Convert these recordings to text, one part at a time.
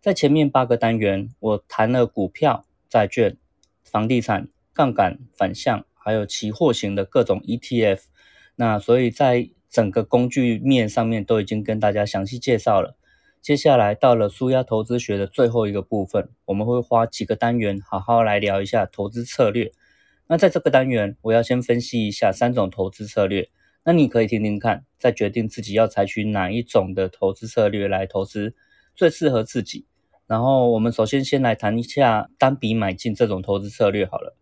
在前面八个单元，我谈了股票、债券、房地产、杠杆、反向，还有期货型的各种 ETF。那所以在整个工具面上面都已经跟大家详细介绍了。接下来到了舒压投资学的最后一个部分，我们会花几个单元好好来聊一下投资策略。那在这个单元，我要先分析一下三种投资策略。那你可以听听看，再决定自己要采取哪一种的投资策略来投资最适合自己。然后我们首先先来谈一下单笔买进这种投资策略好了。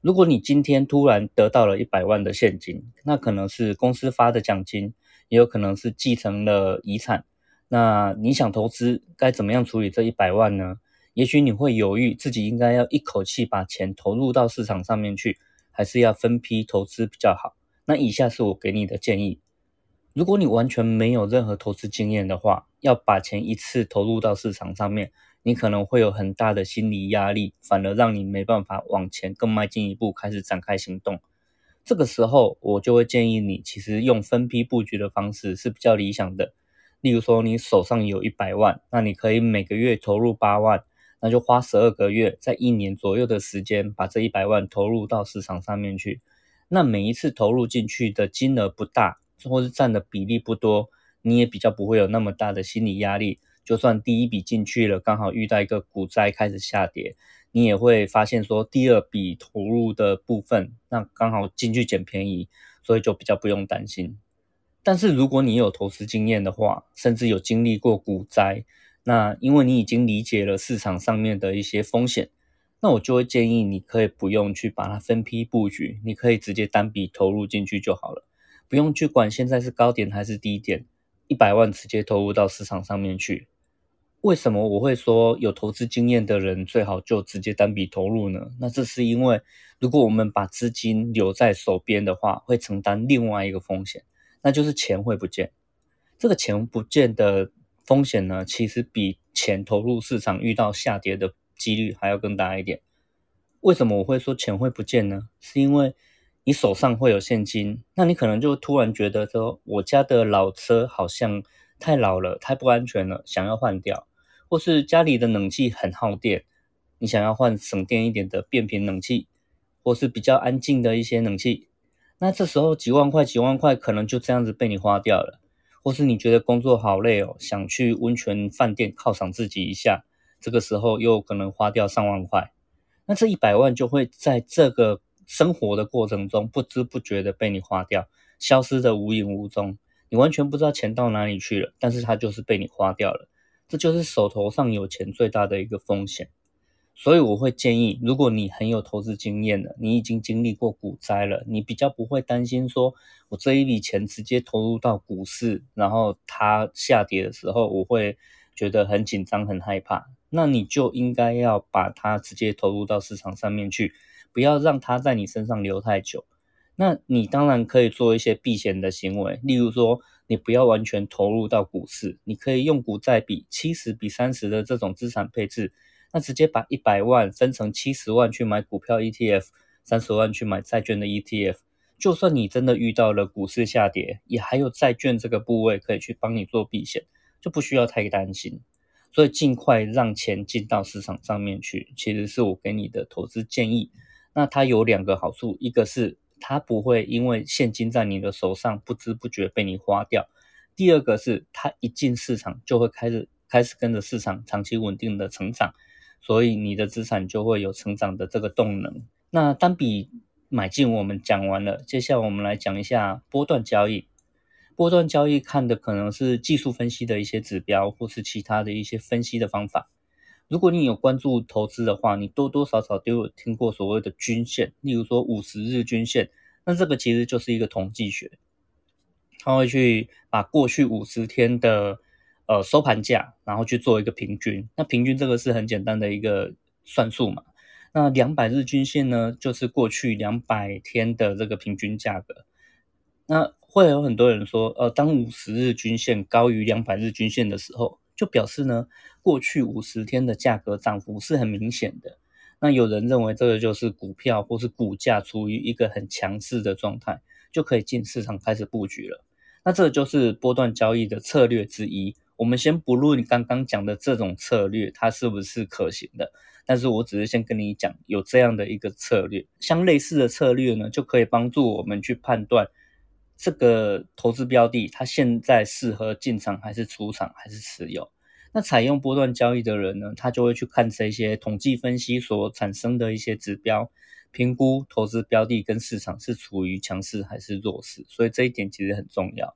如果你今天突然得到了一百万的现金，那可能是公司发的奖金，也有可能是继承了遗产。那你想投资，该怎么样处理这一百万呢？也许你会犹豫，自己应该要一口气把钱投入到市场上面去，还是要分批投资比较好？那以下是我给你的建议：如果你完全没有任何投资经验的话，要把钱一次投入到市场上面，你可能会有很大的心理压力，反而让你没办法往前更迈进一步，开始展开行动。这个时候，我就会建议你，其实用分批布局的方式是比较理想的。例如说，你手上有一百万，那你可以每个月投入八万，那就花十二个月，在一年左右的时间，把这一百万投入到市场上面去。那每一次投入进去的金额不大，或是占的比例不多，你也比较不会有那么大的心理压力。就算第一笔进去了，刚好遇到一个股灾开始下跌，你也会发现说第二笔投入的部分，那刚好进去捡便宜，所以就比较不用担心。但是如果你有投资经验的话，甚至有经历过股灾，那因为你已经理解了市场上面的一些风险。那我就会建议你可以不用去把它分批布局，你可以直接单笔投入进去就好了，不用去管现在是高点还是低点，一百万直接投入到市场上面去。为什么我会说有投资经验的人最好就直接单笔投入呢？那这是因为如果我们把资金留在手边的话，会承担另外一个风险，那就是钱会不见。这个钱不见的风险呢，其实比钱投入市场遇到下跌的。几率还要更大一点。为什么我会说钱会不见呢？是因为你手上会有现金，那你可能就突然觉得说，我家的老车好像太老了，太不安全了，想要换掉；或是家里的冷气很耗电，你想要换省电一点的变频冷气，或是比较安静的一些冷气。那这时候几万块、几万块可能就这样子被你花掉了。或是你觉得工作好累哦，想去温泉饭店犒赏自己一下。这个时候又可能花掉上万块，那这一百万就会在这个生活的过程中不知不觉的被你花掉，消失的无影无踪，你完全不知道钱到哪里去了，但是它就是被你花掉了，这就是手头上有钱最大的一个风险。所以我会建议，如果你很有投资经验的，你已经经历过股灾了，你比较不会担心说，我这一笔钱直接投入到股市，然后它下跌的时候，我会觉得很紧张、很害怕。那你就应该要把它直接投入到市场上面去，不要让它在你身上留太久。那你当然可以做一些避险的行为，例如说，你不要完全投入到股市，你可以用股债比七十比三十的这种资产配置，那直接把一百万分成七十万去买股票 ETF，三十万去买债券的 ETF。就算你真的遇到了股市下跌，也还有债券这个部位可以去帮你做避险，就不需要太担心。所以尽快让钱进到市场上面去，其实是我给你的投资建议。那它有两个好处，一个是它不会因为现金在你的手上不知不觉被你花掉；第二个是它一进市场就会开始开始跟着市场长期稳定的成长，所以你的资产就会有成长的这个动能。那单笔买进我们讲完了，接下来我们来讲一下波段交易。波段交易看的可能是技术分析的一些指标，或是其他的一些分析的方法。如果你有关注投资的话，你多多少少都有听过所谓的均线，例如说五十日均线。那这个其实就是一个统计学，他会去把过去五十天的呃收盘价，然后去做一个平均。那平均这个是很简单的一个算数嘛。那两百日均线呢，就是过去两百天的这个平均价格。那会有很多人说，呃，当五十日均线高于两百日均线的时候，就表示呢，过去五十天的价格涨幅是很明显的。那有人认为这个就是股票或是股价处于一个很强势的状态，就可以进市场开始布局了。那这就是波段交易的策略之一。我们先不论刚刚讲的这种策略它是不是可行的。但是我只是先跟你讲，有这样的一个策略，像类似的策略呢，就可以帮助我们去判断这个投资标的它现在适合进场还是出场还是持有。那采用波段交易的人呢，他就会去看这些统计分析所产生的一些指标，评估投资标的跟市场是处于强势还是弱势。所以这一点其实很重要。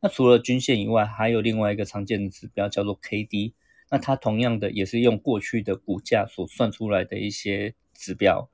那除了均线以外，还有另外一个常见的指标叫做 K D。那它同样的也是用过去的股价所算出来的一些指标，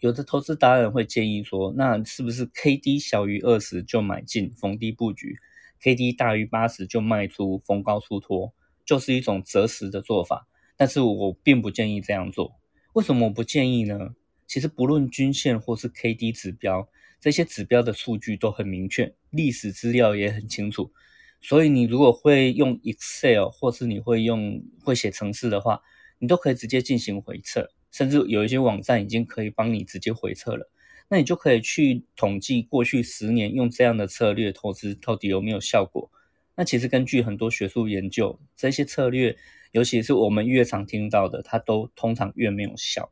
有的投资达人会建议说，那是不是 K D 小于二十就买进逢低布局，K D 大于八十就卖出逢高出脱，就是一种择时的做法。但是我并不建议这样做。为什么我不建议呢？其实不论均线或是 K D 指标，这些指标的数据都很明确，历史资料也很清楚。所以你如果会用 Excel 或是你会用会写程式的话，你都可以直接进行回测，甚至有一些网站已经可以帮你直接回测了。那你就可以去统计过去十年用这样的策略投资到底有没有效果。那其实根据很多学术研究，这些策略，尤其是我们越常听到的，它都通常越没有效。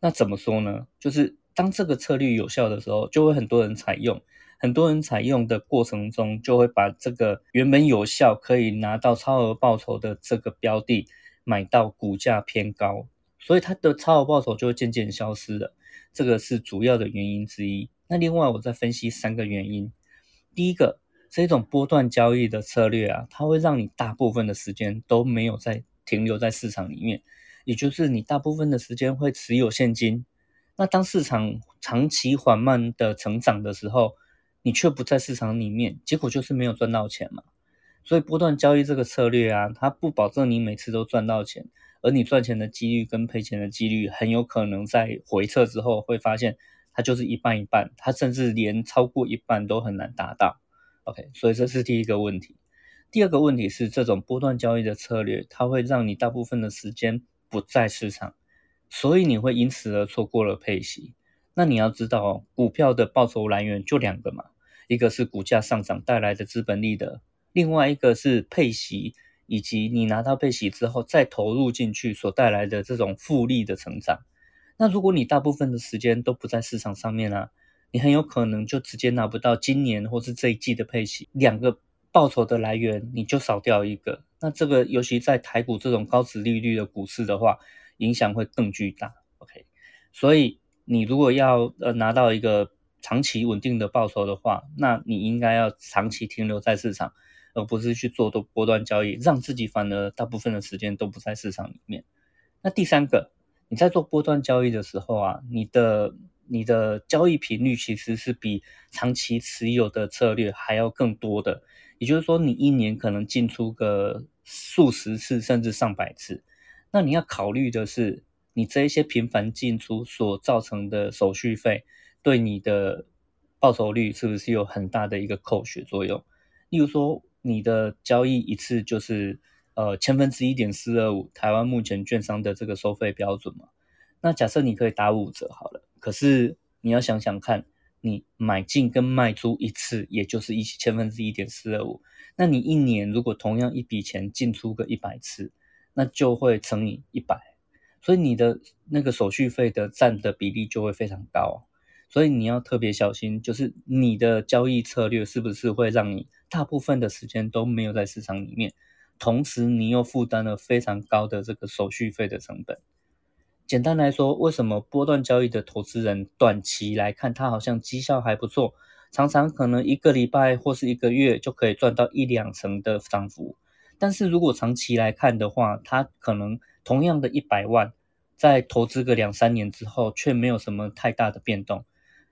那怎么说呢？就是当这个策略有效的时候，就会很多人采用。很多人采用的过程中，就会把这个原本有效可以拿到超额报酬的这个标的买到股价偏高，所以它的超额报酬就会渐渐消失了。这个是主要的原因之一。那另外，我再分析三个原因。第一个，这种波段交易的策略啊，它会让你大部分的时间都没有在停留在市场里面，也就是你大部分的时间会持有现金。那当市场长期缓慢的成长的时候，你却不在市场里面，结果就是没有赚到钱嘛。所以波段交易这个策略啊，它不保证你每次都赚到钱，而你赚钱的几率跟赔钱的几率，很有可能在回撤之后会发现它就是一半一半，它甚至连超过一半都很难达到。OK，所以这是第一个问题。第二个问题是，这种波段交易的策略，它会让你大部分的时间不在市场，所以你会因此而错过了配息。那你要知道，股票的报酬来源就两个嘛。一个是股价上涨带来的资本利得，另外一个是配息，以及你拿到配息之后再投入进去所带来的这种复利的成长。那如果你大部分的时间都不在市场上面啊，你很有可能就直接拿不到今年或是这一季的配息，两个报酬的来源你就少掉一个。那这个尤其在台股这种高值利率的股市的话，影响会更巨大。OK，所以你如果要呃拿到一个。长期稳定的报酬的话，那你应该要长期停留在市场，而不是去做多波段交易，让自己反而大部分的时间都不在市场里面。那第三个，你在做波段交易的时候啊，你的你的交易频率其实是比长期持有的策略还要更多的，也就是说，你一年可能进出个数十次甚至上百次。那你要考虑的是，你这一些频繁进出所造成的手续费。对你的报酬率是不是有很大的一个扣血作用？例如说，你的交易一次就是呃千分之一点四二五，台湾目前券商的这个收费标准嘛。那假设你可以打五折好了，可是你要想想看，你买进跟卖出一次，也就是一千分之一点四二五。那你一年如果同样一笔钱进出个一百次，那就会乘以一百，所以你的那个手续费的占的比例就会非常高。所以你要特别小心，就是你的交易策略是不是会让你大部分的时间都没有在市场里面，同时你又负担了非常高的这个手续费的成本。简单来说，为什么波段交易的投资人短期来看，他好像绩效还不错，常常可能一个礼拜或是一个月就可以赚到一两成的涨幅，但是如果长期来看的话，他可能同样的一百万，在投资个两三年之后，却没有什么太大的变动。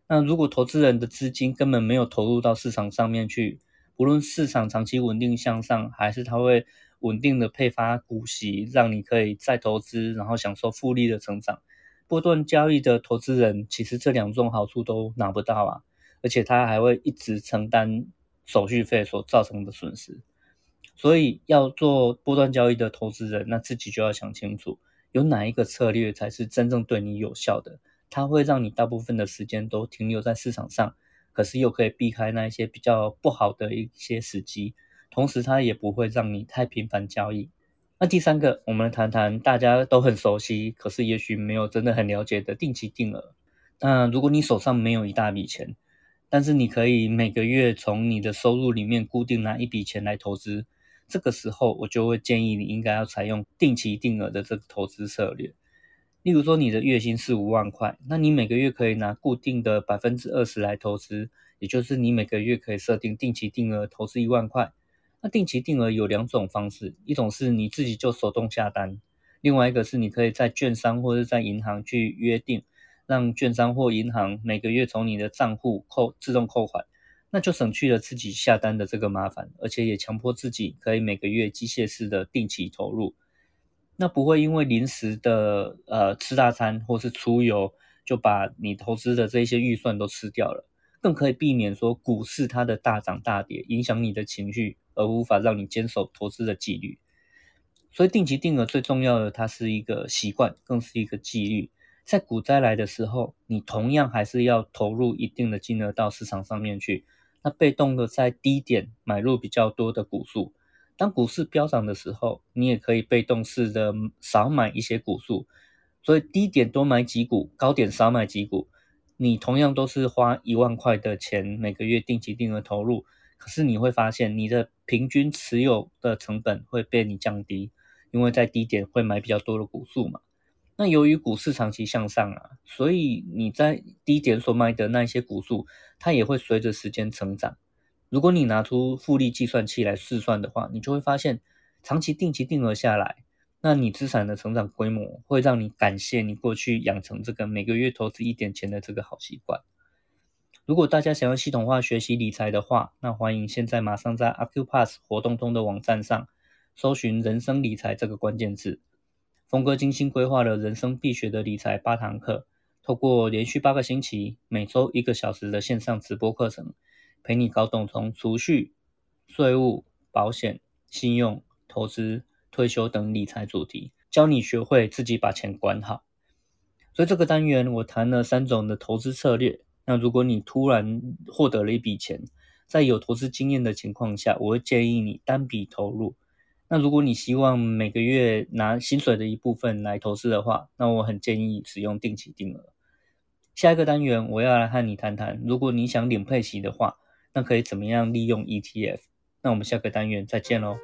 那如果投资人的资金根本没有投入到市场上面去，无论市场长期稳定向上，还是它会稳定的配发股息，让你可以再投资，然后享受复利的成长。波段交易的投资人其实这两种好处都拿不到啊，而且他还会一直承担手续费所造成的损失。所以要做波段交易的投资人，那自己就要想清楚，有哪一个策略才是真正对你有效的，它会让你大部分的时间都停留在市场上。可是又可以避开那一些比较不好的一些时机，同时它也不会让你太频繁交易。那第三个，我们谈谈大家都很熟悉，可是也许没有真的很了解的定期定额。那如果你手上没有一大笔钱，但是你可以每个月从你的收入里面固定拿一笔钱来投资，这个时候我就会建议你应该要采用定期定额的这个投资策略。例如说，你的月薪是五万块，那你每个月可以拿固定的百分之二十来投资，也就是你每个月可以设定定期定额投资一万块。那定期定额有两种方式，一种是你自己就手动下单，另外一个是你可以在券商或者在银行去约定，让券商或银行每个月从你的账户扣自动扣款，那就省去了自己下单的这个麻烦，而且也强迫自己可以每个月机械式的定期投入。那不会因为临时的呃吃大餐或是出游，就把你投资的这些预算都吃掉了，更可以避免说股市它的大涨大跌影响你的情绪，而无法让你坚守投资的纪律。所以定期定额最重要的，它是一个习惯，更是一个纪律。在股灾来的时候，你同样还是要投入一定的金额到市场上面去，那被动的在低点买入比较多的股数。当股市飙涨的时候，你也可以被动式的少买一些股数，所以低点多买几股，高点少买几股。你同样都是花一万块的钱，每个月定期定额投入，可是你会发现你的平均持有的成本会被你降低，因为在低点会买比较多的股数嘛。那由于股市长期向上啊，所以你在低点所买的那些股数，它也会随着时间成长。如果你拿出复利计算器来试算的话，你就会发现，长期定期定额下来，那你资产的成长规模会让你感谢你过去养成这个每个月投资一点钱的这个好习惯。如果大家想要系统化学习理财的话，那欢迎现在马上在 Acupass 活动通的网站上搜寻“人生理财”这个关键字，峰哥精心规划了人生必学的理财八堂课，透过连续八个星期，每周一个小时的线上直播课程。陪你搞懂从储蓄、税务、保险、信用、投资、退休等理财主题，教你学会自己把钱管好。所以这个单元我谈了三种的投资策略。那如果你突然获得了一笔钱，在有投资经验的情况下，我会建议你单笔投入。那如果你希望每个月拿薪水的一部分来投资的话，那我很建议使用定期定额。下一个单元我要来和你谈谈，如果你想领配息的话。那可以怎么样利用 ETF？那我们下个单元再见喽。